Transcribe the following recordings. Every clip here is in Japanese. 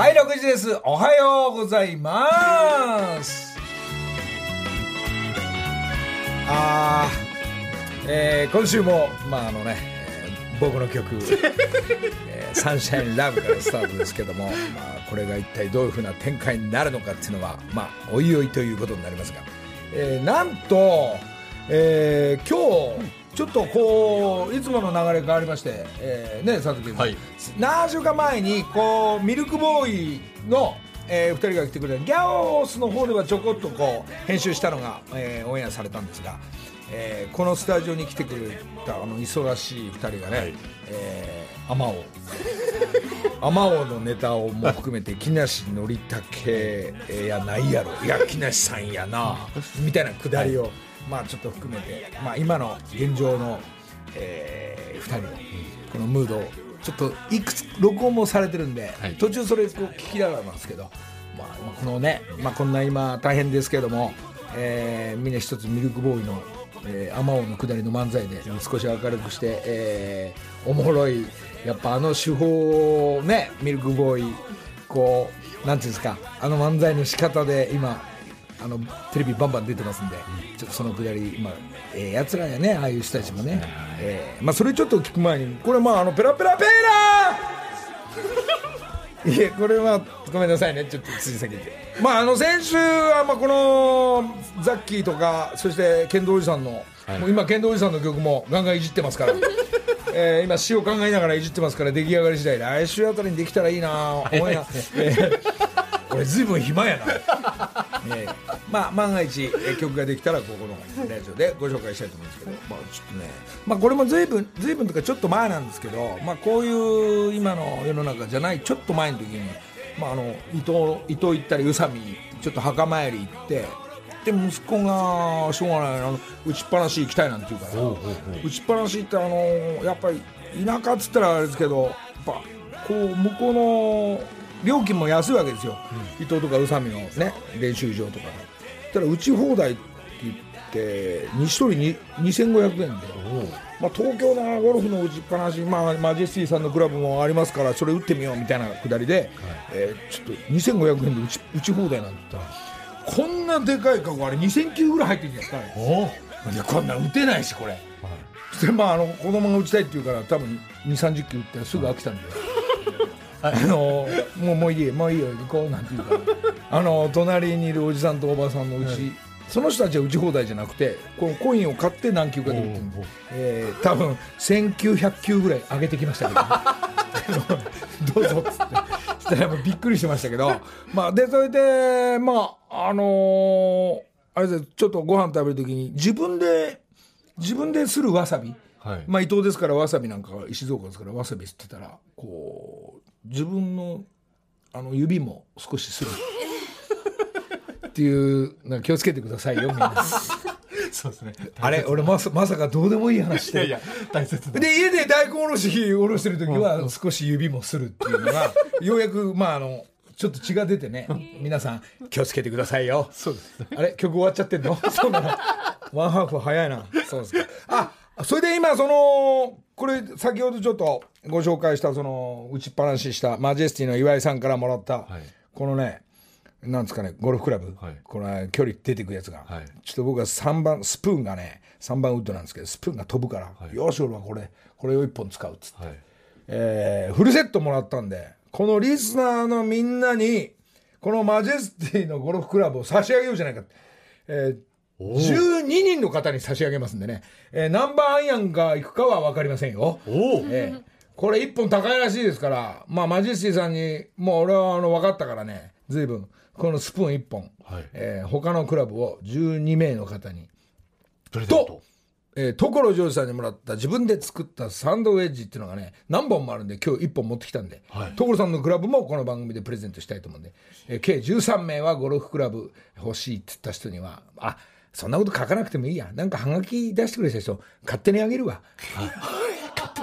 はい、6時です。おはようございます。あー、えー今週も、まああのね、えー僕の曲、えーサンシャインラブからスタートですけども、まあ、これが一体どういうふうな展開になるのかっていうのは、まあ、おいおいということになりますが、えーなんと、えー今日、ちょっとこういつもの流れ変わりまして、えーね佐藤君、はい。何週間前にこうミルクボーイの、え2人が来てくれたギャオスの方ではちょこっとこう編集したのが、えーオンエアされたんですが、えーこのスタジオに来てくれたあの忙しい2人がね、はい。えー、アマオ。アマオのネタをも含めて木梨憲武やないやろ。いや木梨さんやなみたいなくだりを、まあちょっと含めて、まあ、今の現状の、え2人のこのムードをちょっといくつ録音もされてるんで、はい。途中それこう聞きながらなんですけど、まあ、まあこのね、まあ、こんな今大変ですけども、えーみんな一つミルクボーイのえー、アマオの下りの漫才で少し明るくして、えーおもろいやっぱあの手法をねミルクボーイこうなんていうんですかあの漫才の仕方で今あのテレビバンバン出てますんで、ちょっとそのくだり今ええやつらやねああいう人たちもね、えーまあそれちょっと聞く前にこれまああのペラペラペラ いえこれはごめんなさいね。ちょっとつい先でまああの先週はまあこのザッキーとかそして剣道おじさんの、もう今剣道おじさんの曲もガンガンいじってますから。えー今詩を考えながらいじってますから出来上がり次第来週あたりにできたらいいな思いな、えー俺ずいぶん暇やな、え。ーまあ万が一、えー曲ができたらここのラジオでご紹介したいと思うんですけど、まあ、ちょっとね、まあ、これもずいぶんずいぶんとかちょっと前なんですけど、まあ、こういう今の世の中じゃないちょっと前の時に、まあ、あの伊藤伊藤行ったり宇佐美ちょっと墓参り行ってで息子がしょうがないあの打ちっぱなし行きたいなんて言うから。打ちっぱなし行ってあのやっぱり田舎っつったらあれですけどやっぱこう向こうの料金も安いわけですよ、伊藤とか宇佐美のね練習場とか。たら打ち放題って言って1人に2500円で、まあ、東京のゴルフの打ちっぱなし、まあ、マジェスティさんのクラブもありますからそれ打ってみようみたいなくだりで、えーちょっと2500円で打ち打ち放題なんて。言った。らこんなでかいカゴあれ2000球ぐらい入ってるんじゃないですかこんなん打てないしこれ、でまああの子供が打ちたいって言うから多分2 3 0球打ってすぐ飽きたんで、あのもうもういいよもういいよ行こうなんて言うか。ら あの隣にいるおじさんとおばさんのうち、その人たちは打ち放題じゃなくてこのコインを買って何球かで打ってる。えー多分1900球ぐらい上げてきましたけど、どうぞっつって。そしたらびっくりしましたけど。まあでそれでまああのーあれですちょっとご飯食べる時に自分で自分でするわさび、はい。まあ伊藤ですからわさびなんか静岡ですからわさび吸ってたらこう自分のあの指も少しする。っていうな気をつけてくださいよみんな。そうですね。あれ俺まさまさかどうでもいい話してるいやいや大切なで家で大根おろしおろしてる時は少し指もするっていうのが ようやくまああのちょっと血が出てね。皆さん気をつけてくださいよ。そうですね。あれ曲終わっちゃってんの？そうな。のワンハーフ早いな。そうですか。あそれで今そのこれ先ほどちょっとご紹介したその打ちっぱなししたマジェスティの岩井さんからもらった、はい。このねなんですかねゴルフクラブ、はい。これ距離出てくやつが、はい。ちょっと僕は3番スプーンがね3番ウッドなんですけどスプーンが飛ぶから、よし俺はこれこれを1本使うっつって、はい。えーフルセットもらったんでこのリスナーのみんなにこのマジェスティのゴルフクラブを差し上げようじゃないか、えー、12人の方に差し上げますんでね、えー何番アイアンが行くかは分かりませんよ。ええこれ1本高いらしいですから、まあ、マジェスティさんに、もう俺はあの分かったからね、随分、このスプーン1本、はい。えー他のクラブを12名の方に、と、えー、所ジョージさんにもらった自分で作ったサンドウェッジっていうのがね、何本もあるんで、今日1本持ってきたんで、はい。所さんのクラブもこの番組でプレゼントしたいと思うんで、えー計13名はゴルフクラブ欲しいって言った人には、あそんなこと書かなくてもいいや。なんかハガキ出してくれた人、勝手にあげるわ。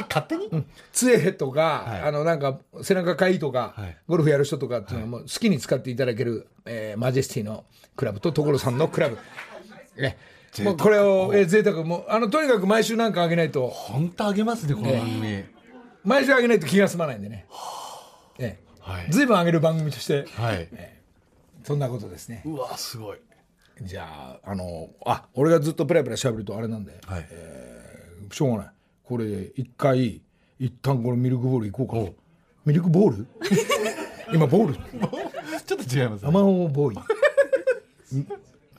勝手に？杖とか、はい。あのなんか背中かいとか、はい。ゴルフやる人とかっていうのはもう好きに使っていただける、えーマジェスティのクラブと所さんのクラブ。えもうこれを、えー、贅沢もうあのとにかく毎週なんかあげないと。本当あげますねこの番組。毎週あげないと気が済まないんでね。ええ。はい。ずいぶん上げる番組として。はい。そんなことですね。うわすごい。じゃああのあ俺がずっとペラペラ喋るとあれなんで。はい。しょうがないこれ一回一旦このミルクボール行こうかミルクボール？今ボール。ちょっと違いますアマオボーイ。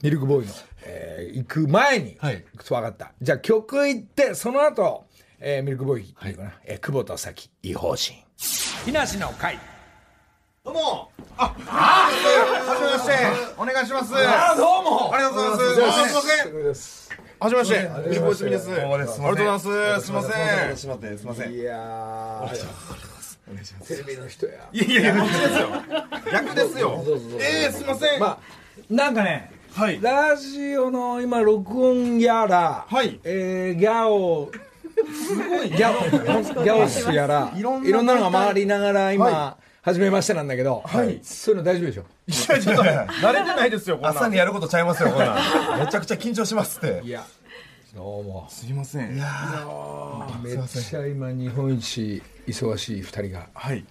ミルクボーイ。の、えー行く前に、はい。分かった。じゃあ曲行ってその後、えーミルクボーイっていうかな、えー久保田早紀異邦人。木梨の会。どうも。ああはじめましてお願いします。ああどうも。りがとうございます。じゃあすいませんはじめまして。ミルクボーイスミです。ありがとうございます。すいません。しまってすいません。いやー。テレビの人やいやいやいやこっちですよ。逆ですよ。ええすいません。まあなんかねはい。ラジオの今録音やら、はい。えーギャオすごいギャオギャオスやらいいろんなのが回りながら今、は初めましてなんだけど、そういうの大丈夫でしょ？いやちょっと慣れてないですよこんなん。朝にやることちゃいますよこんなん。めちゃくちゃ緊張しますって。いや。どうもすいません。めっちゃ今日本一忙しい2人が。はい。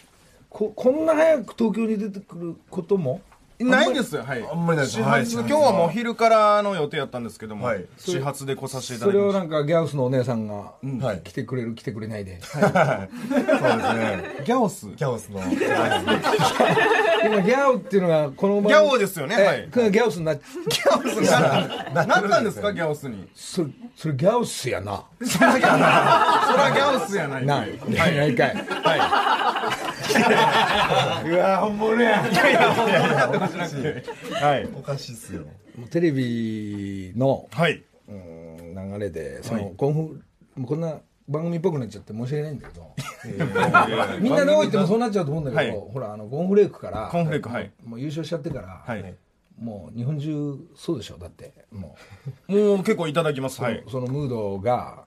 ここんな早く東京に出てくることも？ないですはい。あんまりないです。始はい。発今日はもう昼からの予定やったんですけどもはい。始発で来させていたそれをだきましなんかギャオスのお姉さんがはい来てくれる来てくれないで、そうですね。たギャオス。ギャオスの。今ギャオっていうのがこのギャオですよねはえい。これギャオスになっギャオスにななったんですかギャオスに？それそれギャオスやな。それはギャオスやない。ない。ないかいうわ本物や。はい。おかしいっすよ。テレビのはい。うん流れでその、コンフもうこんな番組っぽくなっちゃって申し訳ないんだけど。みんなどう言ってもそうなっちゃうと思うんだけど、はい。ほらあのコーンフレークからコーンフレークはい。もう優勝しちゃってから、はい。もう日本中そうでしょだって。もう。もう結構いただきます。はい。そのムードが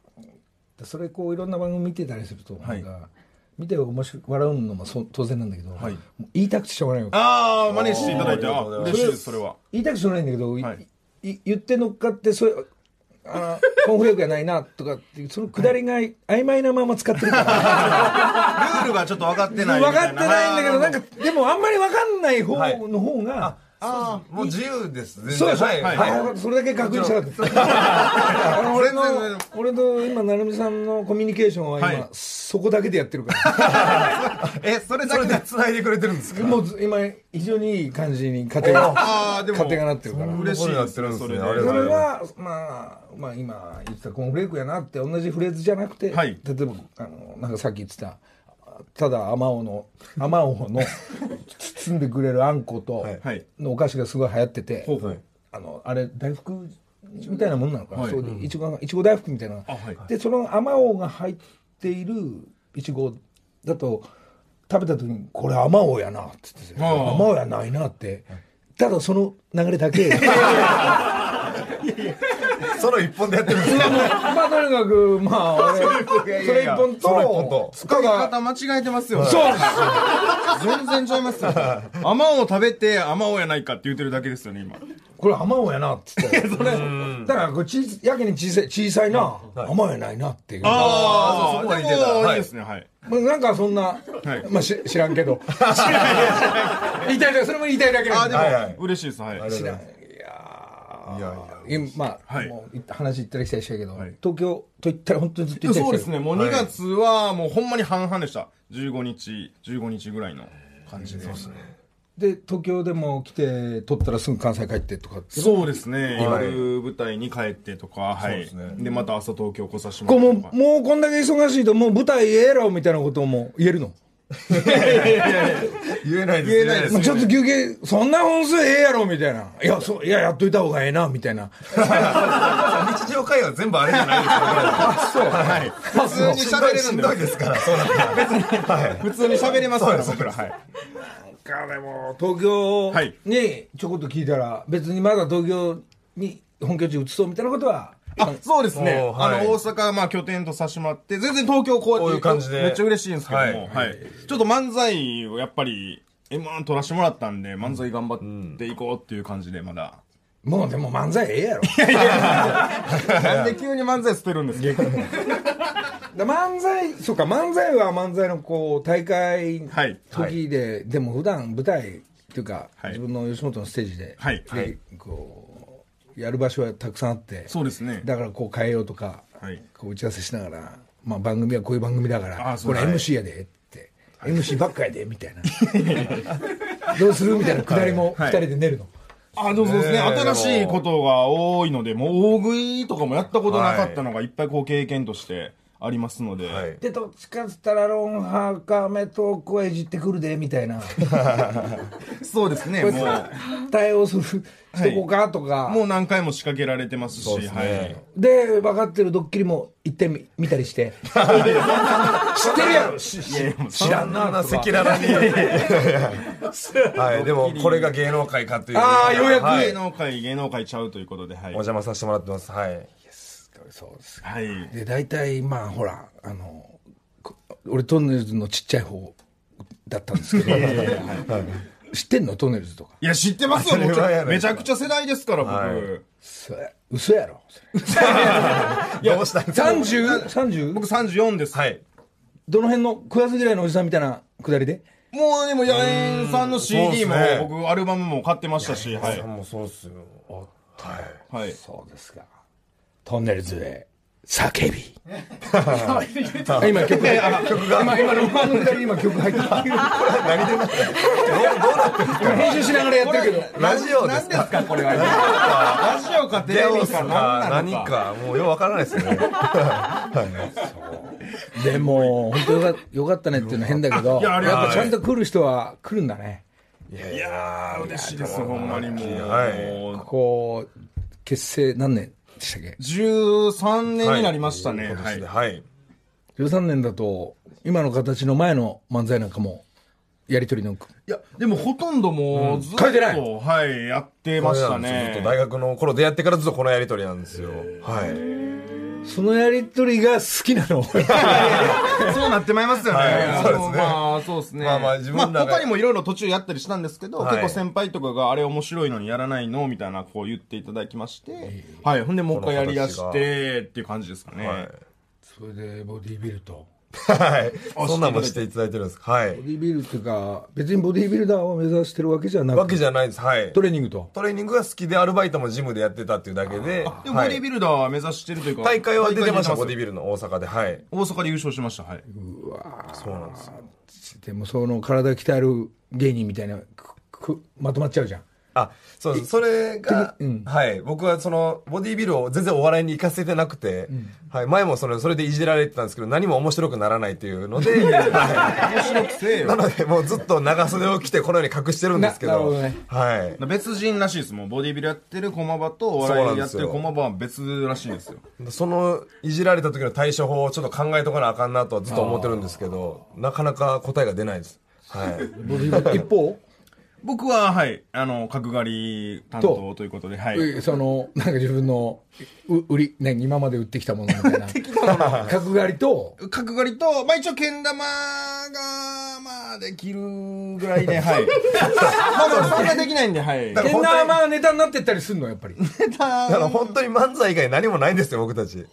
それこういろんな番組見てたりすると、はいなんか見て面白い笑うのもそう当然なんだけど、はい。言いたくてしょうがないよああ真似していただいてあ嬉しいですそれは。言いたくてしょうがないんだけど、いはい。い言って乗っかってそれあのコーンフレークやないなとかっていうそのくだりが曖昧なまま使ってるから。ルールがちょっと分かってないみ分かってなないんだけどなんかかでもあんまり分かんない方はいの方が、あもう自由です。そうでしょ、はい。はい。はい。それだけ確認したかった。あの俺の俺と今成美さんのコミュニケーションは今、はい。そこだけでやってるから。えそれそれだけでで繋いでくれてるんですか？もうず今非常にいい感じに家庭がああでも。家庭がなってるから。嬉しいやってるんで。す。ねそうれはまあまあ今言ってたコーンフレークやなって同じフレーズじゃなくて、はい。例えばあのなんかさっき言ってたただあまおうの あまおうの包んでくれるあんことはい。のお菓子がすごい流行ってて、あのあれ大福みたいなもんなのかな、はい。そうでいちごがいちご大福みたいな。でそのあまおうが入っているいちごだと食べた時にこれあまおうやなって言っててあまおうやないなって。ただその流れだけ その一本でやってるんです。かまあとにかくまあ俺それ一本と使い方間違えてますよ。そう。全然ちゃいますよ。あまおう食べてあまおうやないかって言ってるだけですよね今。これあまおうやなっつって。それ。だからこれやけに小さい小さいなあまおうやないなっていう。あそこまでで似てたはい。もいいですねはい。まあなんかそんな、い。まあし知らんけど。言いたいだけそれも言いたいだけなんで。あでもはいはい。嬉しいです。はい。知らんいやいやまあ、はい。もう話行ったり来たりしたけど、はい。東京と言ったら本当にずっと行ったりそうですねもう2月はもうほんまに半々でした。15日15日ぐらいの感じで。で東京でも来て撮ったらすぐ関西帰ってとかそうですね。はい。夜舞台に帰ってとかはい。ですね。でまた朝東京来させてもらってもうこんだけ忙しいともう舞台ええやろみたいなことも言えるの？言えないです言えないですまあ、ちょっと休憩そんな本数ええやろみたいな。いやそういややっといた方がええなみたいな。日常会話全部あれじゃないですか そう。はい。普通に喋れるんでしんどいですからそうなんだはい。普通に喋れますから僕ら。はい。かでも東京はいにちょこっと聞いたら別にまだ東京に本拠地移そうみたいなことはあそうですね。あの大阪まあ拠点とさせてもらって全然東京こうやってこういう感じで。めっちゃ嬉しいんですけどもはい。はい。ちょっと漫才をやっぱり M1 取らせてもらったんで漫才頑張っていこうっていう感じでまだ。もうでも漫才ええやろ。なんで急に漫才捨てるんですか？だ漫才そうか漫才は漫才のこう大会はい。時で、でも普段舞台っていうか、はい。自分の吉本のステージで,、はい。でこうやる場所はたくさんあってそうですね。だからこう変えようとか、はい。こう打ち合わせしながら、まあ、番組はこういう番組だからこれあそうはい MC やでって、MC ばっかやでみたいな。どうする？みたいな くだりも2はい。人で練るの、あ、でもそうですね。新しいことが多いので、もう大食いとかもやったことなかったのがいっぱいこう経験としてありますので。はい。でどっちかっつったらロンハーかメトークはいじってくるでみたいな。そうですね。もう、対応するしとこうかとか、もう何回も仕掛けられてますし、そうですね。で分かってるドッキリも一点見見たりして。知ってるやろ。し知らんな赤裸々に。はいでもこれが芸能界かという。あーようやく。はい。はい。芸能界、芸能界ちゃうということで、はい。お。邪魔させてもらってます。はいそうです。はい。で大体まあほらあのこ俺トンネルズのちっちゃい方だったんですけど。知ってんの？トンネルズとか。いや、知ってますよ。めちゃくちゃ世代ですから、僕。はい。嘘や。ろ。どうした？んですか 30?30? 僕34です。はい。どの辺の食わず嫌いのおじさんみたいなくだりで？もうでも、野猿さんの CD も僕、アルバムも買ってましたし、はい。もうそうっすよ。はい。はい。そうですかトンネルズで叫び。あ 今曲が曲が。今今ロマンのくだり今曲入ってた今 編集しながらやってるけど。ラジオです何ですか、これは。ラジオか。テレビか何な何のか。か？もうよくわからないですね。でも本当よかよかったねっていうのは変だけどいやっぱちゃんと来る人は来るんだね。いやー、嬉しいです、ほんまにもう。はい。こう結成何年？でしたっけ？13年になりましたね。はい。今年で。はい。13年だと今の形の前の漫才なんかもやり取りのいや、でもほとんどもうずっと、書いてない。はい、やってましたずっねと。大学の頃出会ってからずっとこのやりとりなんですよ。はいそのやり取りが好きなの？そうなってまいりますよね。はい。そうですね。まあ、そうですね。まあまあ自分まあ他にもいろいろ途中やったりしたんですけど、はい。結構先輩とかがあれ面白いのにやらないの？みたいなこう言っていただきまして、はい。ほんでもう一回やりだしてっていう感じですかね。はい。それでボディービルとはい。そんなんもしていただいてるんですはい。ボディービルっていうか別にボディービルダーを目指してるわけじゃなくわけじゃないです。はい。トレーニングと？トレーニングが好きでアルバイトもジムでやってたっていうだけででもボはい。ディービルダーは目指してるというか、大会は出てましたボディービビルの大阪で。はい。大阪で優勝しました。はい。そうなんですよ。でもその体鍛える芸人みたいなくくまとまっちゃうじゃんあそうですそれが、うん。はい。僕はそのボディービルを全然お笑いに行かせてなくて、はい、前もそれそれでいじられてたんですけど何も面白くならないっていうので、は面白くせえい、なよ。のでもうずっと長袖を着てこのように隠してるんですけどね。はい。別人らしいですもん。ボディービルやってる駒場とお笑いやってる駒場は別らしいんですよ。そのいじられた時の対処法をちょっと考えとかなあかんなとはずっと思ってるんですけどなかなか答えが出ないです。はい。ボディービル一方？僕は、はい、あの、角刈り担当と。いうことで、はい。うそのなんか自分のう売り、ね、今まで売ってきたものみたいな 角刈りと。角刈りと、まあ一応、けん玉が、まあ、できるぐらいで、はい。まあでも、そんなできないんで、はい。けん玉はネタになってったりするのやっぱり。だから本当に漫才以外何もないんですよ僕たち。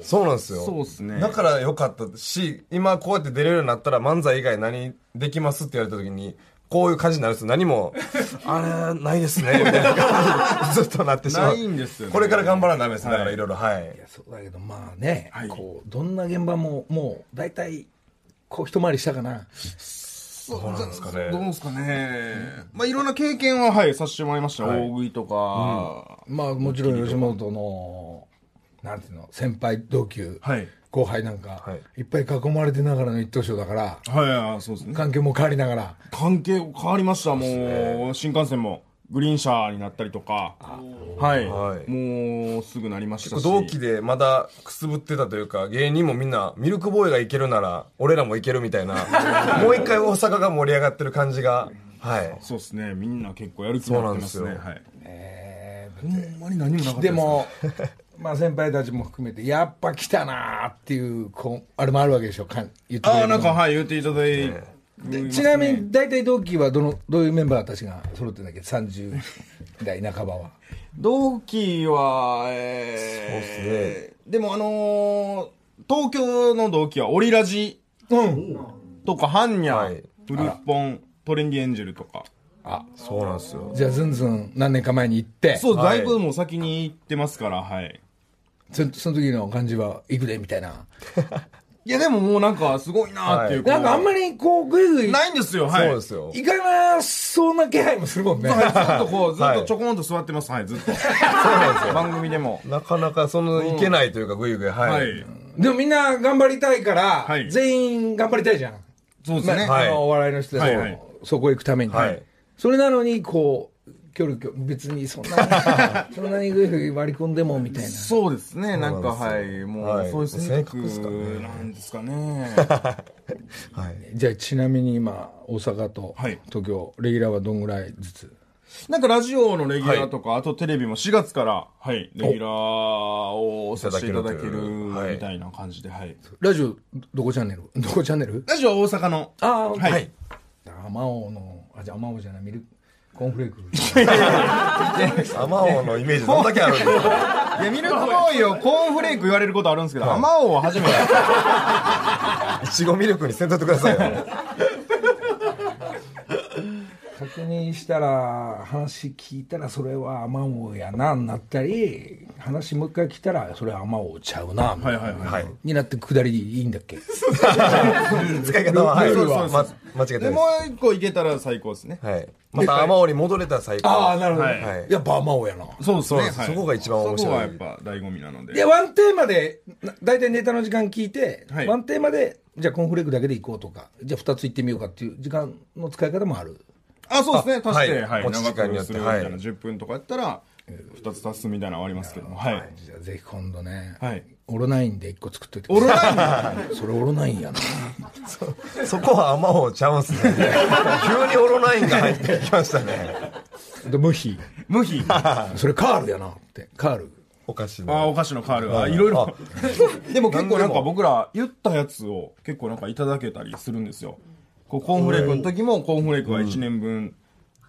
そうなんですよ。そうっすね。だから良かったし今こうやって出れるようになったら漫才以外何できますって言われた時にこういう感じになるんです何も あれないですねみたいな。感じにずっとなってしまう。ないんですよね。これから頑張らなダメですだからいろいろはい。そうだけどまあね、はい。こうどんな現場ももう大体こう一回りしたかな。そうなんですかね。どうですかね。まあいろんな経験は、はい、させてもらいました。はい。大食いとか、まあもちろん吉本のなんていうの先輩同級、はい。後輩なんか、はい。い、っぱい囲まれてながらの一等賞だからはい、そうですね。環境も変わりながら。関係変わりました、もう、新幹線も。グリーン車になったりとか、はい、はい。もうすぐなりましたし。同期でまだくすぶってたというか芸人もみんなミルクボーイがいけるなら俺らもいけるみたいな。もう一回大阪が盛り上がってる感じがはい。そうですね、みんな結構やる気になってますね。はい。ほんまに何もなかったでもまあ先輩たちも含めてやっぱ来たなーっていうこうあれもあるわけでしょかん言ってああ、なんか、はい、言っていただいて、ちなみに大体同期はどのどういうメンバーたちが揃ってんだっけ？30代半ばは。同期は、えー、そうっすでもあのー東京の同期はオリラジうん。とか、ハンニャ、はい。ウルフポン、トレンディエンジェルとか。そうなんですよ。じゃあずんずん何年か前に行って。そう、はい。だいぶもう先に行ってますから、はい。そその時の感じは行くでみたいな いや、でももうなんか、すごいなーっていう。なんかあんまり、りこうグイグイないんですよ、はい。そうですよ。行かなそうな気配もするもんねはい、ずっとこう、ずっはいとちょこんと座ってます、はい、ずっと。そうなんですよ。番組でも。なかなかその、いけないというか、ぐいぐい、はい。はい。でもみんな頑張りたいから、はい全員頑張りたいじゃんそうですね。はいあのお笑いの人たちも、はいはいそこ行くために、はいそれなのにこうキョロキ別にそんなに そんなにグイグイ割り込んでもみたいな。そうですね、なんか、はい、もう、はい。そういう性性格なんですかね。はい。じゃあちなみに今大阪とはい。東京、レギュラーはどんぐらいずつ？なんかラジオのレギュラーとか、あとテレビも4月から、はい、レギュラーをさせていただけるみたいな感じで、はい。ラジオどこチャンネル？どこチャンネル？ラジオは大阪の、ああはい。はい。あまおうのあじゃああまおうじゃない。ミルコーンフレーク アマオのイメージどんだけあるんですかいや、ミルクボーイをコーンフレーク言われることあるんですけど、アマオは初めて。いちごミルクにせんといてくださいよ。確認したら話聞いたらそれはあまおうやなになったり話もう一回来たらそれはあまおうちゃうなみたいなはいはいはいはい。になってくだりでいいんだっけ？使い方は、はい。ルールはま間違ってで、ないもう一個いけたら最高ですね。はい。またアマオに戻れたら最高。ああなるほど、はいはいやっぱあまおうやなそう。そうそこが一番面白いそこはやっぱ醍醐味なので。でワンテーマでな大体ネタの時間聞いて、はいワンテーマでじゃあコーンフレークだけでいこうとかじゃあ2ついってみようかっていう時間の使い方もあるあ、そうですね。足して、ははいい。持ち時間によってはいるみたいな、10分とかやったら、2つ足すみたいなのはありますけども。はい。じゃあぜひ今度ね、はいオロナインで1個作っといてオロナイン？それオロナインやな そこはアマオちゃうんすね。急にオロナインが入ってきましたね。で無比無比？あ、それカールやなってカールおかしいお菓子のカールが、いろいろ。でも結構なんか僕ら言ったやつを結構なんかいただけたりするんですよ。こうコーンフレークの時もコーンフレークは1年分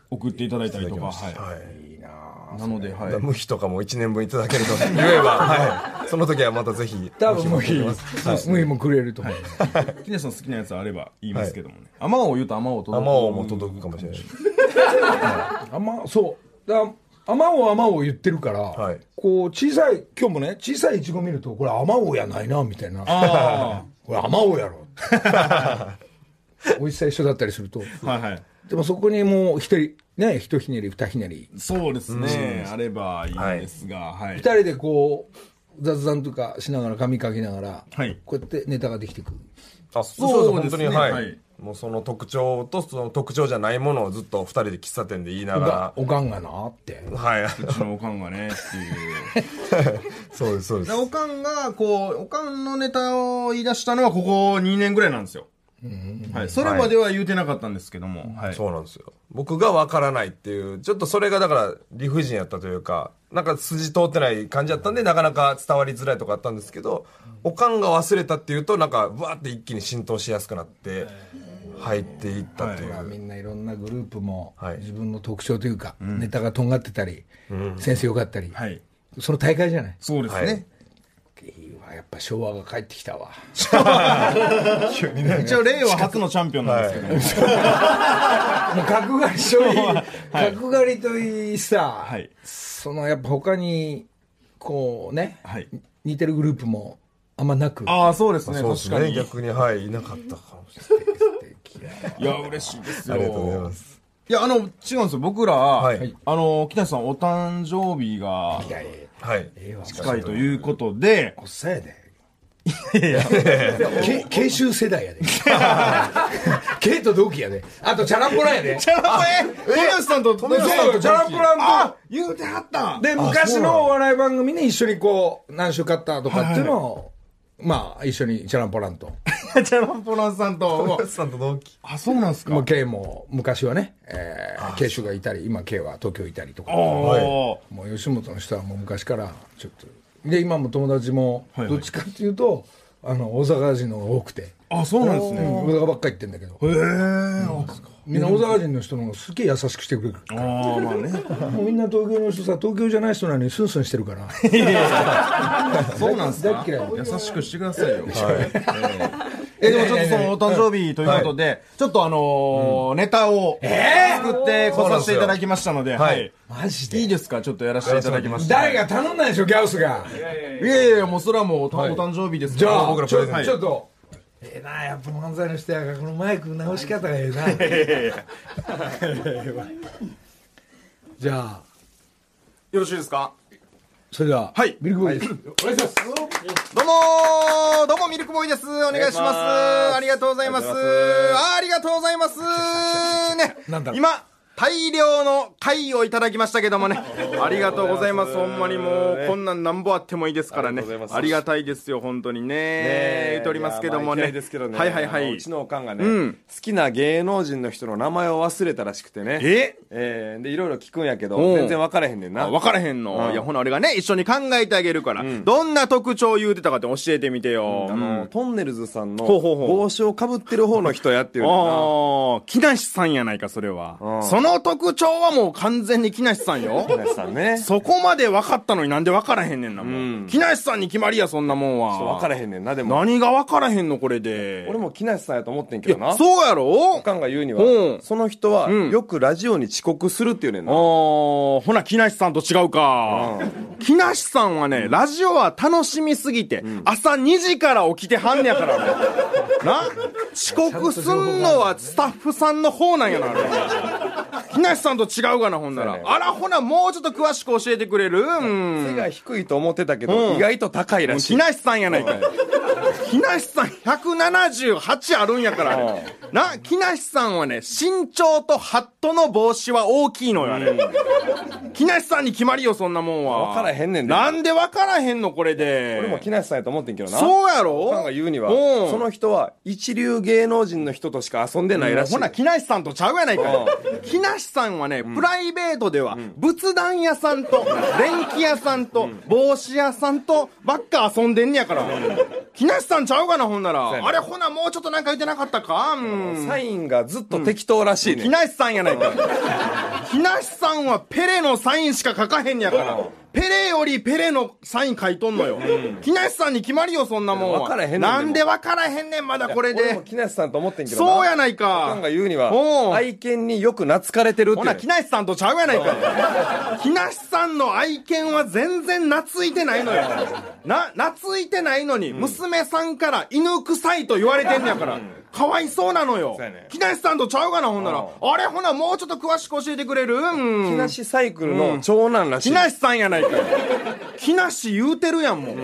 送っていただいたりとか。ははい。いいなあい。なので、はい。無比とかも1年分いただけると 言えば、はい。その時はまたぜひ。多分無比無比もくれると思う、キネさん好きなやつあれば言いますけどもね。アマオを言うとアマオ届く。アマオも届くかもしれない。あまそうだあまおうあまおう言ってるから、はいこう小さい今日もね小さいイチゴ見るとこれあまおうやないなみたいなあ これあまおうやろ美味しさ一緒だったりするとあ。はいはい。でもそこにもう一人ね一ひねり二ひねりそうですね。あればいいんですが、はい二。人でこう雑談とかしながら髪かきながら、はいこうやってネタができてくるあ、そうです、本当に、はい、はいもうその特徴とその特徴じゃないものをずっと二人で喫茶店で言いなおががおかんがなってら。はい。うちのおかんがね、っていう。そうです、そうですで。おかんが、こう、おかんのネタを言い出したのはここ2年ぐらいなんですよ。はい。それまでは言うてなかったんですけども、はい。そうなんですよ。僕がわからないっていう、ちょっとそれがだから理不尽やったというか、なんか筋通ってない感じだったんで、なかなか伝わりづらいとかあったんですけど、おかんが忘れたっていうと、なんか、わーって一気に浸透しやすくなって、入っていったっていう。まあみんないろんなグループもはい。自分の特徴というか、ネタがとんがってたり、センス良かったり、はい。その大会じゃない。そうですね。やっぱ昭和が帰ってきたわ 一応、令和初のチャンピオンなんですけども。もう角刈りといい、角刈りといいさ、はい。そのやっぱ他にこうね、はい。似てるグループもあんまなくああ、そうですね。そうですね。確かに。逆に、はい、いなかったかもしれない。いや、嬉しいですよ。ありがとうございます。いや、あの、違うんですよ。僕ら、はいあの、北谷さんお誕生日がいやいやはい。ええわ。近い。ということで、おっさやで。け慶州世代やで。慶と同期やで。あとチャランポランやで。チャランポえ、富吉さんと、富そうチャランポランと。あ、言うてはった。で昔のお笑い番組に一緒にこう何週買ったとかっていうのを、まあ一緒にチャランポランと。チャランポランさんと、さんと同期。あ、そうなんですか。まあ K も昔はね、えー、慶州がいたり今 K は東京いたりとか。もう吉本の人はもう昔からちょっと。で今も友達もはいはい。どっちかっていうと、あの大阪人の方が多くてああ、そうなんですね。うん。小沢ばっかり言ってんだけど。へえ。みんな小沢人の人のすげえ優しくしてくれるああ、まあね。もうみんな東京の人さ東京じゃない人なのにスンスンしてるから。そうなんですか。大っ嫌い優しくしてくださいよ。え、でもちょっとそのお誕生日ということで、ちょっとあのーネタを作ってこさせていただきましたので、はい。マジいいですか？ちょっとやらせていただきました。誰が頼んだんでしょギャオスが。いやいやいや、もうそれはもうお誕生日ですから。じゃあ僕らちょっとええなやっぱ漫才の人やからこのマイク直し方がええな。じゃあ。よろしいですか？それでははい。ミルクボーイです。お願いします。どうもー。どうもミルクボーイです。お願いします。ありがとうございます。ありがとうございます。ねなんだろう。今大量の貝をいただきましたけどもね。ありがとうございます。ほんまにもう、こんなんなんぼあってもいいですからねありがたいですよ、本当にね。言っておりますけどもね。はいはいはいう。ちのおかんがね、うん好きな芸能人の人の名前を忘れたらしくてね。え？えーで、いろいろ聞くんやけど、うん全然分からへんねんな。あ分からへんの、うんいや、ほな、俺がね、一緒に考えてあげるから、どんな特徴言うてたかって教えてみてよ。あの、トンネルズさんの帽子をかぶってる方の人やっていうの ああ、木梨さんやないか、それは。うんその特徴はもう完全に木梨さんよ。かな。さんね。そこまで分かったのになんで分からへんねんな、もう。うん木梨さんに決まりや、そんなもんは。分からへんねんな、でも。何が分からへんの、これで。俺も木梨さんやと思ってんいけどな。や、そうやろ？おかんが言うには、うんその人は、うんよくラジオに遅刻するっていうねんあな。ー、ほな、木梨さんと違うか。木梨さんはね、ラジオは楽しみすぎて、朝2時から起きてはんねやからね。な？遅刻すんのはスタッフさんの方なんやな、あれ。木梨さんと違うがな、ほんなら。あら、ほな、もうちょっと詳しく教えてくれる？うん。背が低いと思ってたけど、うん意外と高いらしい。木梨さんやないかい。木梨さん178あるんやから。な、木梨さんはね、身長とハットの帽子は大きいのよ、あれ。木梨さんに決まりよ、そんなもんは。分からへんねんでなんで分からへんの、これで。俺も木梨さんやと思ってんけどな。そうやおかんろが言うには、うんその人は一流芸能人の人としか遊んでないらしい。ほな、木梨さんとちゃうやないかい。木梨さんはね、プライベートでは、仏壇屋さんと、電気屋さんと、帽子屋さんと、ばっか遊んでんねやから。木梨さんちゃうかな、ほんなら。あれ、ほな、もうちょっとなんか言ってなかったか？うん。サインがずっと適当らしいね。木梨さんやないか。木梨さんはペレのサインしか書かへんねやから。ペレよりペレのサイン書いとんのよ。木梨さんに決まりよ、そんなもんは。分からへんねんなんで分からへんねん、まだこれで。木梨さんと思ってんけどな。そうやないおかんがか。言うには愛犬によく懐かれてるってほな、木梨さんとちゃうやないか。木梨さんの愛犬は全然懐いてないのよ。な、懐いてないのに、娘さんから犬臭いと言われてんねやから。かわいそうなのよ。木梨さんとちゃうがな、ほんなら。あれ、ほな、もうちょっと詳しく教えてくれる？うん。木梨サイクルの長男らしい。木梨さんやないか。木梨言うてるやん、もう。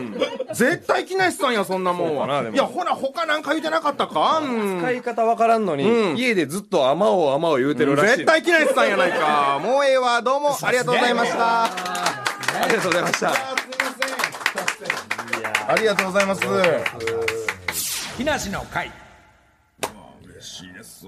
絶対木梨さんや、そんなもんは。いや、ほな、他なんか言うてなかったか？うん。使い方わからんのに、うん家でずっと甘おう甘おう言うてるらしい。絶対木梨さんやないか。もうええわ、どうも、ありがとうございました。ありがとうございました。ありがとうございます。木梨の会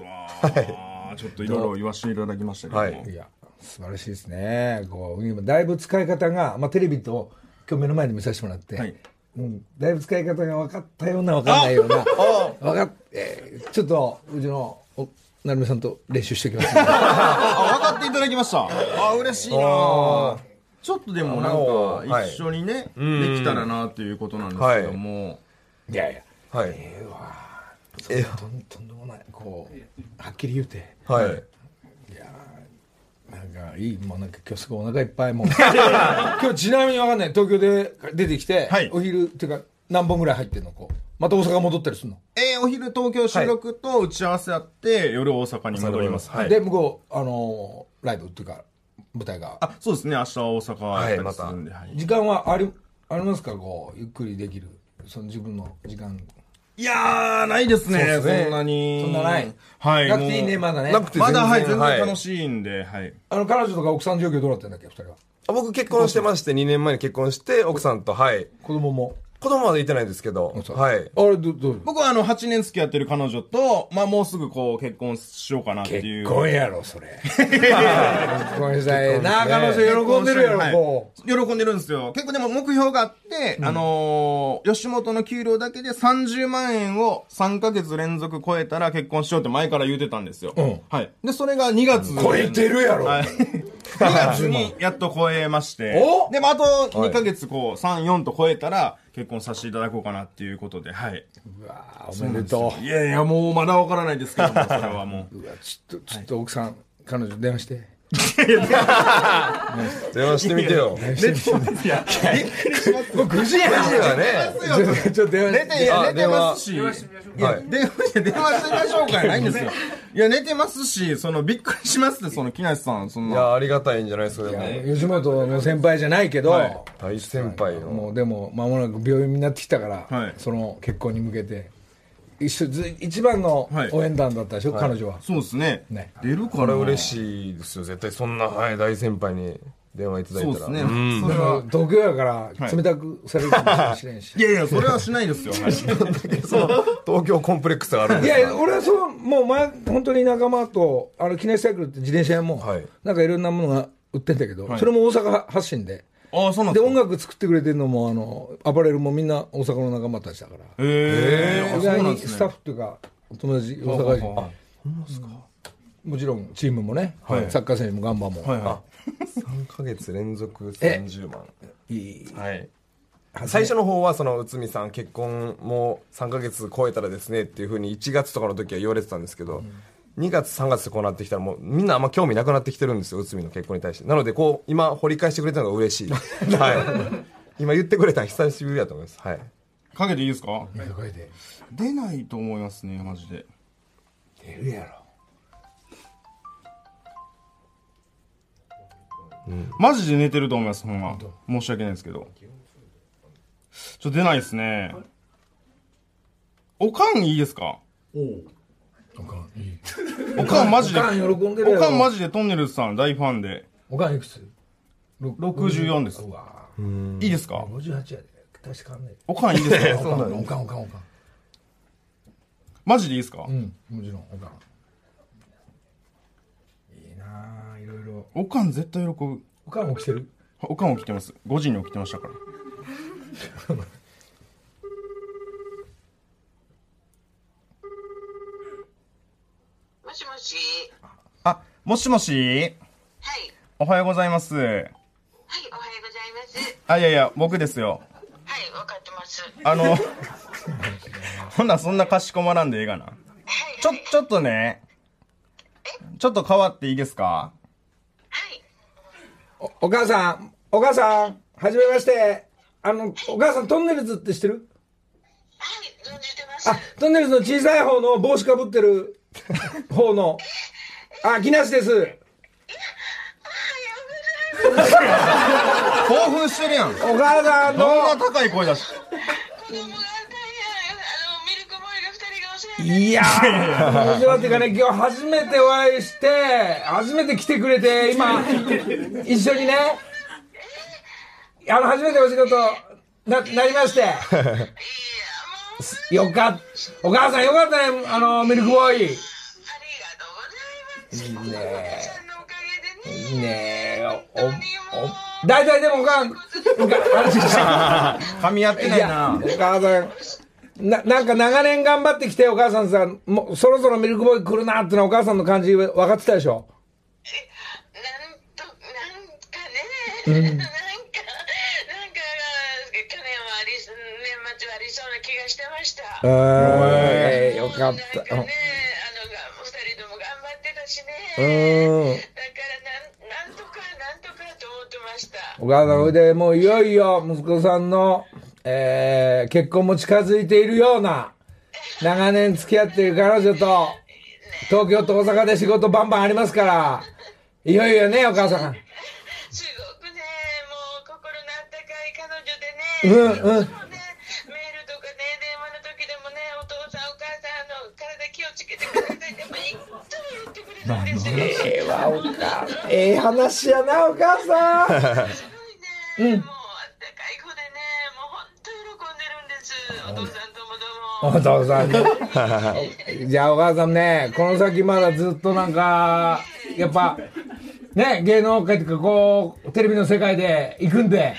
ですわ。ちょっといろいろ言わせていただきましたけども。はい。いや素晴らしいですね。こう今だいぶ使い方が、まあ、テレビと今日目の前で見させてもらって、はい。うん、だいぶ使い方が分かったような分かんないような 分かっ、えーちょっとうちのお成美さんと練習してきます、あ、分かっていただきました。あ、嬉しいなちょっとでもなんか、はい。一緒にね、できたらなっていうことなんですけども。い。やいや。はい。えとんとんでもない。こうはっきり言うて。はい。なんかいい。もうなんか今日すごいお腹いっぱいもう。今日ちなみに分かんない。東京で出てきて、はい。お昼っていうか何本ぐらい入ってんのこう？また大阪戻ったりするの、えーお昼東京収録と打ち合わせあって、夜大阪に戻ります。はい。で向こうあのーライブっていうか舞台が。あ、そうですね。明日は大阪やったりするんで。はい。時間はありありますか？こうゆっくりできる。その自分の時間いやー、ないですね。そんなに。そんなないはい。なくていいねまだねなくてまだ、はい、全はい然楽しいんで、はい。あの彼女とか奥さん状況どうなってんだっけ二人はあ僕結婚してまして、2年前に結婚して、奥さんと、はい。子供も子供までいてないんですけど、はい。あれどどう僕はあの、8年付き合ってる彼女と、まあもうすぐこう、結婚しようかなっていう。結婚やろそれ 結婚したいな彼女喜んでるやろはいこう喜んでるんですよ。結構でも目標があって、あのー吉本の給料だけで30万円を3ヶ月連続超えたら結婚しようって前から言うてたんですよ。んはい。で、それが2月。超えてるやろはい。2月にやっと超えまして。お？でもあと2ヶ月こう、3、4と超えたら結婚させていただこうかなっていうことで、はい。うわおめでといやいや、もうまだわからないですけども、それはもう。ううわちょっとちょっと奥さん彼女電話して 電話してみてよ。いや、びっくりします。もう9時やマジはね。ちょっと電話寝て、いや、あ寝てますし。はい。電話して、電話してみましょうかやないんですよ。いや、寝てますし、その、びっくりしますって、その、木梨さん、そんな。いや、ありがたいんじゃないですか、でも。吉本の先輩じゃないけど、はい大先輩の。もうでも間もなく病院になってきたから、はいその結婚に向けて一緒ず一番のはい。応援団だったでしょ、彼女は。そうですね。ね。出るかな。これ嬉しいですよ、絶対。そんな、はい、大先輩に電話いただいたら。そうですね。ん。それは。東京やから冷たくされるかもしれんし、いやいや、それはしないですよ。はい。東京コンプレックスがあるんやいや俺はそうもう前本当に仲間とあの記念サイクルって自転車屋も、はい。なんかいろんなものが売ってんだけど、はい。それも大阪発信でああ、そうなんでですか。音楽作ってくれてるのもあのアパレルもみんな大阪の仲間たちだから。へえ。あ意外にスタッフっていうかお友達大阪人。はもちろんチームもね、はい。サッカー選手もガンバも、いはい。は3ヶ月連続30万。いい。はい。最初の方は、その、内海さん、結婚も3ヶ月超えたらですねっていうふうに1月とかの時は言われてたんですけど、2月、3月でこうなってきたら、もうみんなあんま興味なくなってきてるんですよ、内海の結婚に対して。なので、こう、今、掘り返してくれたのが嬉しい。はい。今言ってくれたの久しぶりだと思います。はい。い。かけていいですか？出ないと思いますね、マジで。出るやろマジで寝てると思います、ほんま。申し訳ないですけど。ちょっと出ないですね。おかんいいですか？おかんいい。おかんマジで。おかん喜んでるやろ。おかんマジでトンネルズさん大ファンで。おかんいくつ64です。う。わいいですか？58やで。確かんね。おかんいいですか？おかん。おかんおかんおかん。マジでいいですか？うんもちろんおかん。いいなあいろいろおかん絶対喜ぶ。おかん起きてる？おかん起きてます。5時に起きてましたから。もしもし？あ、もしもし？はい。おはようございます。はい、おはようございます。あ、いやいや、僕ですよ。はい、わかってます。あの、ほんならそんなかしこまらんでええがな。はい、ちょ、ちょっとね、ちょっと変わっていいですか？はい。おお母さんお母さんはじめましてあのお母さんトンネルズって知ってる？はい、存じてます。あトンネルズの小さい方の帽子かぶってる 方のあ木梨です。興奮してるやん。お母さんの。どんな高い声出し。子供が大変、あの、ミルクボーイが二人がお世話になっていやー、面白いっていうかね、今日初めてお会いして、初めて来てくれて、今、一緒にね、あの、初めてお仕事な、なりまして、よかった、お母さんよかったね、あの、ミルクボーイ。ありがとうございます。いいねお母さんのおかげでね。いいねお、お、大体でもお母さん、お 母噛み合ってないなお。母さん、な、なんか長年頑張ってきて、お母さんさ、もうそろそろミルクボーイ来るなってのはお母さんの感じ分かってたでしょ？なんと、なんかね、なん あり、年末はありそうな気がしてました。えー、よかった。ね、あの、が二人とも頑張ってたしうね。ん。だから、なん、なんとか、なんとかと思ってました。お母さん、それでもういよいよ息子さんの、えー、結婚も近づいているような、長年付き合っている彼女と、東京と大阪で仕事バンバンありますから、いよいよね、お母さん。うんうんいつもねメールとかね、電話の時でもね、お父さん、お母さん、あの、体気をつけてくださいって、もういつも言ってくれるんですよ。ええわ、お母さん。ええ話やな、お母さん。すごいね、もうあったかい子でね、もう本当喜んでるんます。お父さんどうもどうも。お父さん。じゃあお母さんね、この先まだずっとなんか、やっぱ、ね、芸能界とかこう、テレビの世界で行くんで、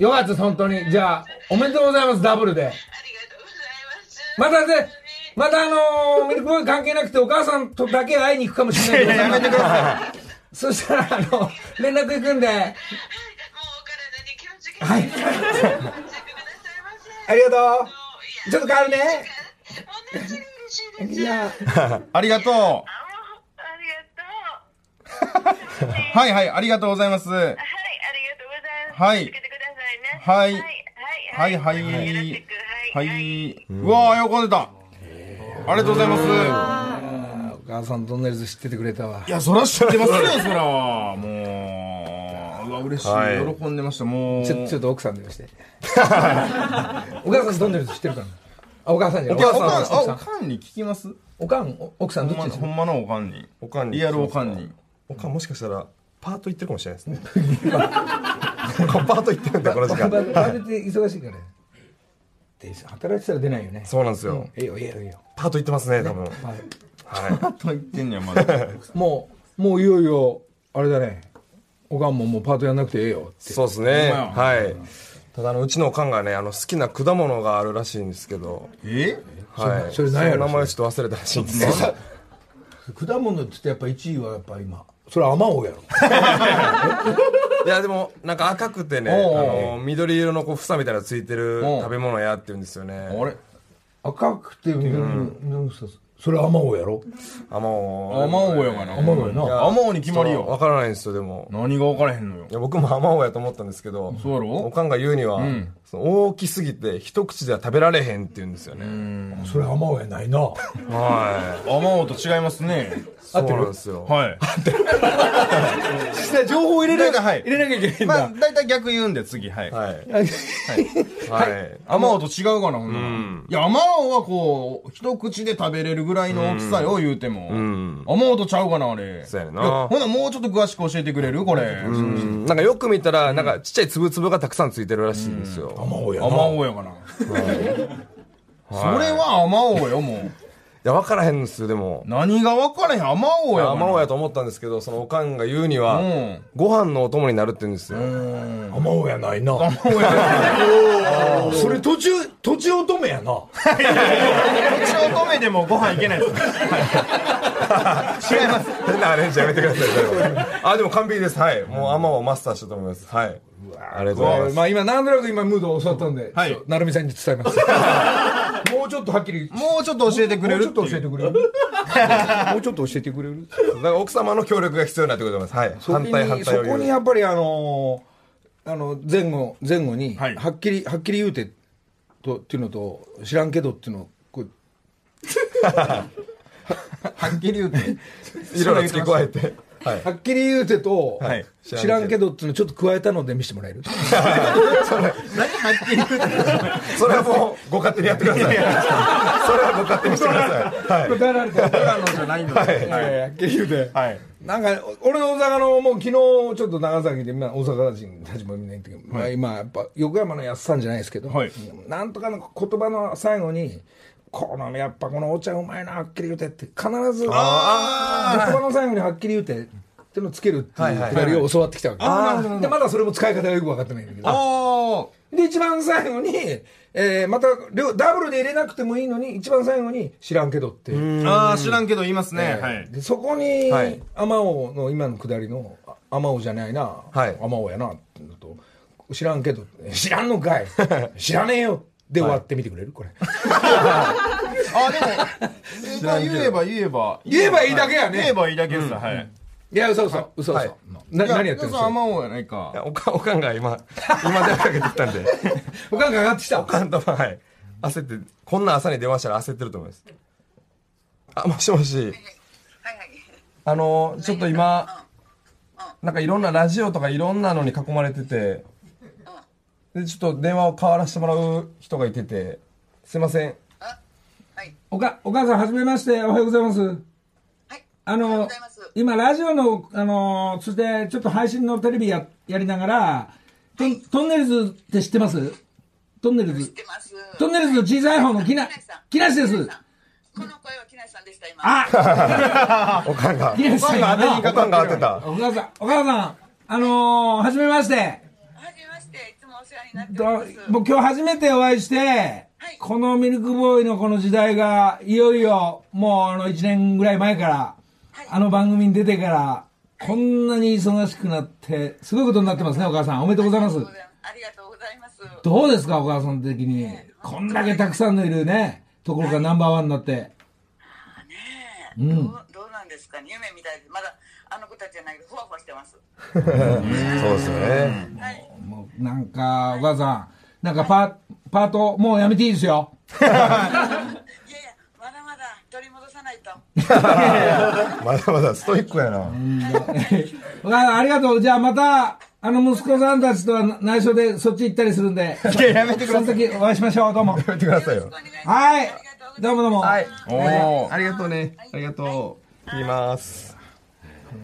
よかったです、本当に。じゃあ、おめでとうございます、ダブルで。ありがとうございます。またね、またあのー、ミルクボーイ関係なくてお母さんとだけ会いに行くかもしれないけど、やめてください。そしたら、あの、連絡行くんで、もうお体に気をつけて。ありがとう。ちょっと変わるね。あ、ありがとう。あありがとう。はいはい、ありがとうございます。はい、ありがとうございます。はいはいはい、はいはい。うわー、喜んでた。ありがとうございます。お母さんトンネルズ知っててくれたわい。や、そら知ってますよ、そら。もう。うわ、嬉しい。はい喜んでました、もう。ちょ、ちょっと奥さん電話して。お母さんトンネルズ知ってるかなあ、お母さんじゃおかん、あ、お奥さん。かんに聞きます？おかん、お奥さんどっちほんまのおかんに。おかんにリアルおかんに。おかんもしかしたらパート行ってるかもしれないですね パート行ってるんだこの時間バイトって忙しいから。で働いてたら出ないよね。そうなんですよ、ええよ、ええよ、ええよ。パート行ってますね多分はいはいと言ってんねや、まだ。もう、もういよいよ、あれだね。おかんももうパートやんなくてええよって。そうですねはいただあのうちのおかんがねあの好きな果物があるらしいんですけどえ？はいそれ何やろの名前ちょっと忘れたらしいんですよ 果物ってやっぱ1位はやっぱ今。それはアマオやろ。いやでもなんか赤くてねあの緑色のこう房みたいなのついてる食べ物やって言うんですよねあれ？赤くて緑のさそれアマオやろ？あもうアマオやがな。アマオやな。アマオに決まりよ。わからないんですよでも何が分からへんのよい。や僕もアマオやと思ったんですけどそうやろ？おかんが言うには、大きすぎて一口では食べられへんって言うんですよねそれアマオやないな。はアマオと違いますね。いそうなんですよはい。実際情報を入れなきゃ、はい入れなきゃいけないんまあだ。、だいたい逆言うんで、次、はい。はいはいはいアマオと違うかな、ほんならんいや、アマオはこう、一口で食べれるぐらいの大きさよ、言うても。んアマオとちゃうかな、あれ。そうやなほな、もうちょっと詳しく教えてくれる？これ。うんなんかよく見たらなんかちっちゃいつぶつぶがたくさんついてるらしいんですよ、アマオやな。アマオやかな。それはアマオよ、もう。いや分からへんんですよでも。何が分からへん、アマオやかな。アマオやと思ったんですけどそのおかんが言うには、うん。ご飯のお供になるって言うんですよ、アマオやないな。アマオやそれ途中、途中乙女やな。こっちの乙女でもご飯いけないです。は い違います。変なアレンジやめてくださいあでも完璧です。はい。もうアマをマスターしたと思います。はい。ありがとうございます。まあ今、なんとなく今ムードを教わったんで、はい。ちょっと成美さんに伝えます。もうちょっとはっきり。もうちょっと教えてくれるもうちょっと教えてくれる？もうちょっと教えてくれる？だから奥様の協力が必要になってくると思います。はい。そこに反対反対そこにやっぱりあのーあの前後前後に、はい。はっきりはっきり言うてとっていうのと知らんけどっていうのをこう はっきり言うて。いろいろ付け加えてはい。はっきり言うてと、はい。知らんけどっていうのをちょっと加えたので見せてもらえる？何はっきり言うて。それはもうご勝手にやってください。それはご勝手にしてください。はい。答えられた僕らのじゃないので。はい。はっきり言うて、はい。なんか俺の大阪のもう昨日ちょっと長崎で、まあ、大阪人たちもみんな言ってるけど、まあ、今やっぱ横山の安さんじゃないですけど、はい。なんとかの言葉の最後にこのやっぱこのお茶うまいなはっきり言うてって必ず言葉の最後にはっきり言うてってのをつけるってい。うくだりを教わってきたわけ、でまだそれも使い方がよく分かってないんだけど。あで一番最後に、えーまた両ダブルで入れなくてもいいのに一番最後に知らんけどってあ。ああ、知らんけど言いますね。はい。でそこに、はい。アマオの今のくだりのあアマオじゃないな、はい。アマオやなってと知らんけど知らんのかい。知らねえよで終わってみてくれる？これ。あ、でも、えまあ言えば言えば。言えばいいだけやね。言えばいいだけです。はい。いや嘘嘘嘘。嘘、はい。な何やってるんですんですかアかマオやないいか。やおかんおかんが今今電話かけてきたんで。おかんが上がってきた。おかんとはい。焦ってこんな朝に電話したら焦ってると思います。あもしもし。はいはい。あのちょっと今なんかいろんなラジオとかいろんなのに囲まれててでちょっと電話を代わらせてもらう人がいててすいませんはい。おかお母さんはじめましておはようございますはい。あおはようのございます今ラジオのあのそしてちょっと配信のテレビややりながらトントンネルズって知ってます？トンネルズ知っ。てます。トンネルズの小さい方の木梨木梨です木梨さんこの声は木梨さんでした、今。あ おかんが。木梨さんやな。おかんが当てた。お母さん、お母さん、あのー、はじめまして。はじめまして、いつもお世話になっております。もう今日初めてお会いして、このミルクボーイのこの時代が、いよいよ、もうあの1年ぐらい前から、あの番組に出てから、こんなに忙しくなって、すごいことになってますね、お母さん。おめでとうございます。ありがとうございます。どうですか、お母さん的に。こんだけたくさんのいるね、ところがナンバーワンになって。ねえ、どうどうなんですかね、夢みたいです。まだあの子たちじゃないけど、ふわふわしてます。そうですよね。はい。なんか、お母さん、なんかパパート、もうやめていいですよ。いやいや、まだまだ取り戻さないと。まだまだストイックやな。お母さん、ありがとう。じゃあまた、あの息子さんたちとは内緒でそっち行ったりするんで。いや、やめてください。その時お会いしましょう。どうも。やめてくださいよ。はい。どうもどうも。はい。おーありがとうね。ありがとう。言います。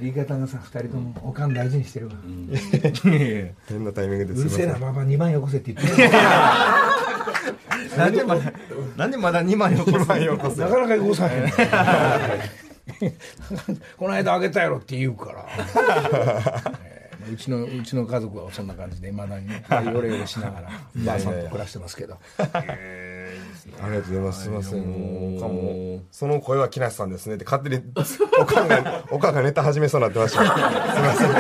言い方がさ、二人ともおかん大事にしてるわ。変なタイミングですうるせえな、いまばば2万よこせって言ってる。なんでまだ、なんでまだ2万よこすせなかなかよこさへん。この間あげたやろって言うから。えーうちのうちの家族はそんな感じでいまだにねヨレヨレしながらばあさんと暮らしてますけどありがとうございます。すみません。もう、おかんも、その声は木梨さんですねって勝手に、おかんが、おかんがネタ始めそうになってました。すみません。危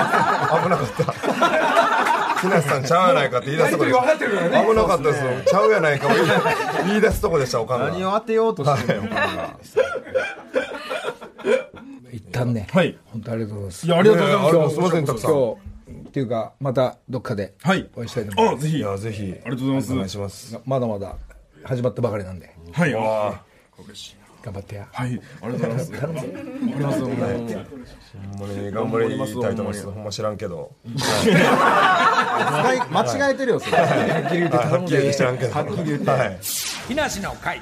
なかった。木梨さんちゃうやないかって言い出すとこでした。かってるから危なかったですよ。ちゃうやないかも言い出すとこでした、おかんが。何を当てようとしてんのよ、一旦ねはい本当ありがとうございますいやありがとうございます今日すいませんたくさん今日っていうかまたどっかではいお会いしたいと思いますあ、ぜひ。いや、ぜひ。ありがとうございます。お願いします。まだまだ始まったばかりなんではい。あわ頑張ってやはい。ありがとうございます。ありがとうございます。ほんまに頑張りたいと思います。ほんま知らんけど。間違えてるよ、それ。はっきり言ってはっきり言って。はっきり言ってはい。木梨の会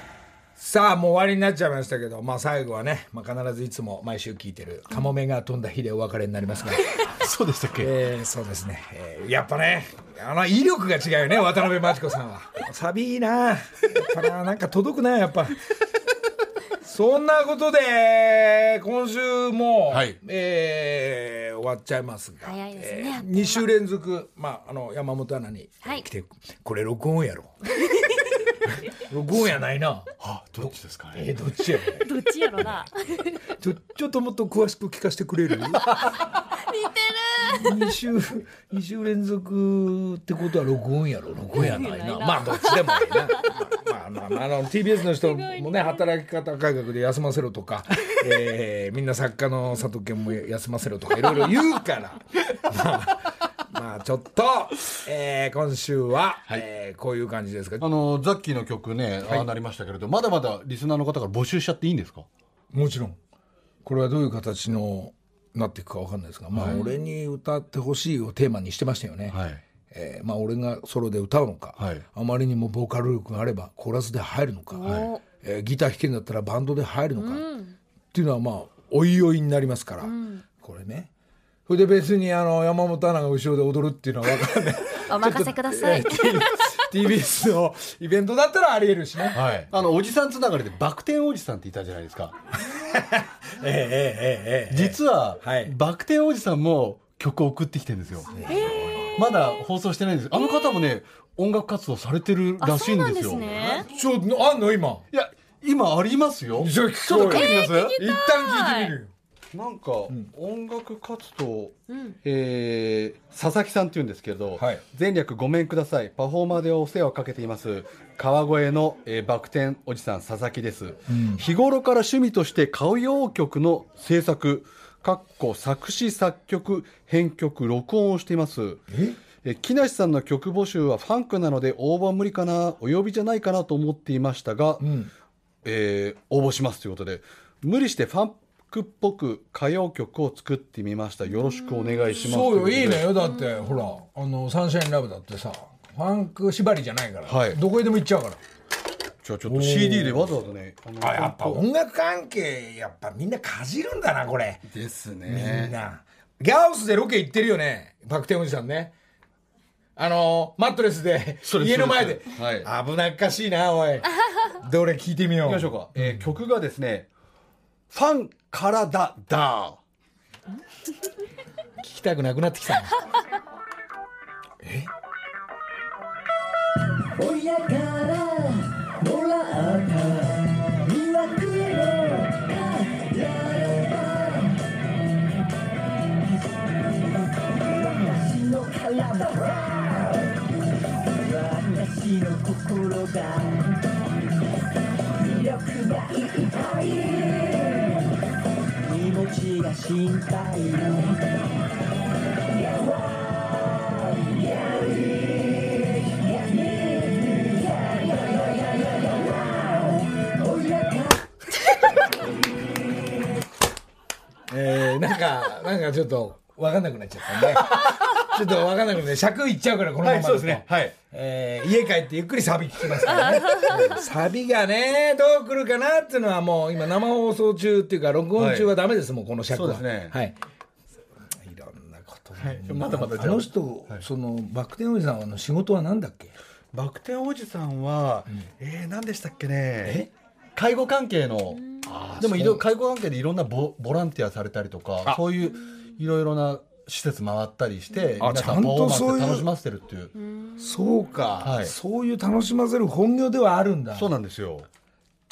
さあ、もう終わりになっちゃいましたけど、まあ最後はね、まあ必ずいつも毎週聞いてる、カモメが飛んだ日でお別れになりますが。そうでしたっけ、えー、そうですね、えー。やっぱね、あの威力が違うよね、渡辺真知子さんは。サビいいな。やっぱな、んか届くな、やっぱ。そんなことで、今週も、はい、えー、終わっちゃいますが、2週連続、まあ、あの、山本アナに、はい、来て、これ録音やろう。ロ5やないな。あ、どっちですかね。えー、どっちや、ね、どっちやろな。ちょ、ちょっともっと詳しく聞かせてくれる？似てる二週、二週連続ってことは録音やろ？録音やないな。まあ、どっちでもいいな。まあまあ、まあ、あの TBS の人もね働き方改革で休ませろとか、えー、みんな作家の佐藤健も休ませろとかいろいろ言うから、まあ、まあちょっと、えー今週は、えーこういう感じですか？あのザッキーの曲ね、ああなりましたけれどまだまだリスナーの方から募集しちゃっていいんですか？もちろん。これはどういう形のなっていくかわかんないですが、まあ俺に歌ってほしいをテーマにしてましたよね、はい。えーまあ俺がソロで歌うのか、はい。あまりにもボーカル力があればコーラスで入るのか、えーギター弾けるんだったらバンドで入るのか、っていうのはまあおいおいになりますから、これねそれで別にあの山本アナが後ろで踊るっていうのは分かんない。お任せください、TBS のイベントだったらありえるしね、はい、あのおじさんつながりでバク転おじさんっていたじゃないですか。ええ、え、えええ実は、はい、バク転おじさんも曲を送ってきてるんですよ、えー、まだ放送してないんです。あの方もね音楽活動されてるらしいんですよ。そうなんですね。ちょあんの今？いや今ありますよ。ちょっと聞いてみます、えー、一旦聞いてみるなんか、音楽活動、えー佐々木さんっていうんですけど、はい。前略ごめんください。パフォーマーでお世話をかけています川越の、えーバク転おじさん佐々木です、日頃から趣味として歌謡曲の制作かっこ作詞作曲編曲録音をしています。え？木梨さんの曲募集はファンクなので応募は無理かなお呼びじゃないかなと思っていましたが、えー応募しますということで無理してファンクっぽく歌謡曲を作ってみました。よろしくお願いします。そうよ。といいいのよ。だってほらあのサンシャインラブだってさファンク縛りじゃないから、はい。どこへでも行っちゃうから。じゃあちょっと CD でわざわざねあやっぱ音楽関係やっぱみんなかじるんだなこれ。ですみんねな。ギャオスでロケ行ってるよね。バク転おじさんね。あのーマットレスで家の前で。は危なっかしいなおい。どれ聞いてみよう。いきましょうか、えー曲がですね「ファンからだ。だ聞きたくなくなってきたな親からもらった魅惑の私の体は私の心が魅力がいっぱいちが心配えー、なんかなんかちょっと分かんなくなっちゃったね。ちょっと分かんなくなって尺いっちゃうからこのままはいそうですね。はい。えー家帰ってゆっくりサビ聞きますからね。サビがねどう来るかなっていうのはもう今生放送中っていうか録音中はダメですもんこの尺は。そうですね。はい。いろんなこと、まだまだじゃあ。あの人、そのバク転おじさんの仕事は何だっけ？バク転おじさんは、えー、何でしたっけね？介護関係の。でも介護関係でいろんなボボランティアされたりとかそういういろいろな施設回ったりしてあ皆さちゃんとそういう。で楽しませてるっていう。そうか、はい。そういう楽しませる本業ではあるんだ。そうなんですよ。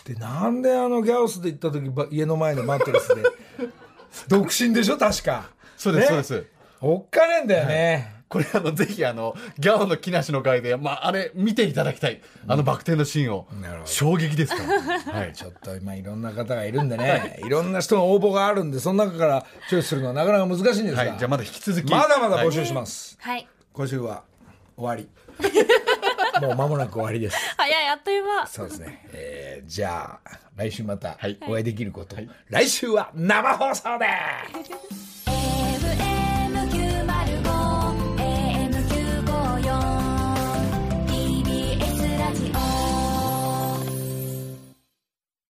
でなんであのギャオスで行った時ば家の前のマットレスで。独身でしょ？確か。そうです、ねそうです。おっかねえんだよね、これあのぜひあのギャオの木梨の会で、まあ、あれ見ていただきたい。あのバク転のシーンを、なるほど。衝撃ですから、はい、ちょっと今いろんな方がいるんでね、い、ろんな人の応募があるんでその中からチョイスするのはなかなか難しいんですが、はい、じゃあまだ引き続き。まだまだ募はい集します、はい。今週は終わり。もう間もなく終わりです。早い、あっという間。そうですね、えーじゃあ来週またはい。お会いできること、来週は生放送で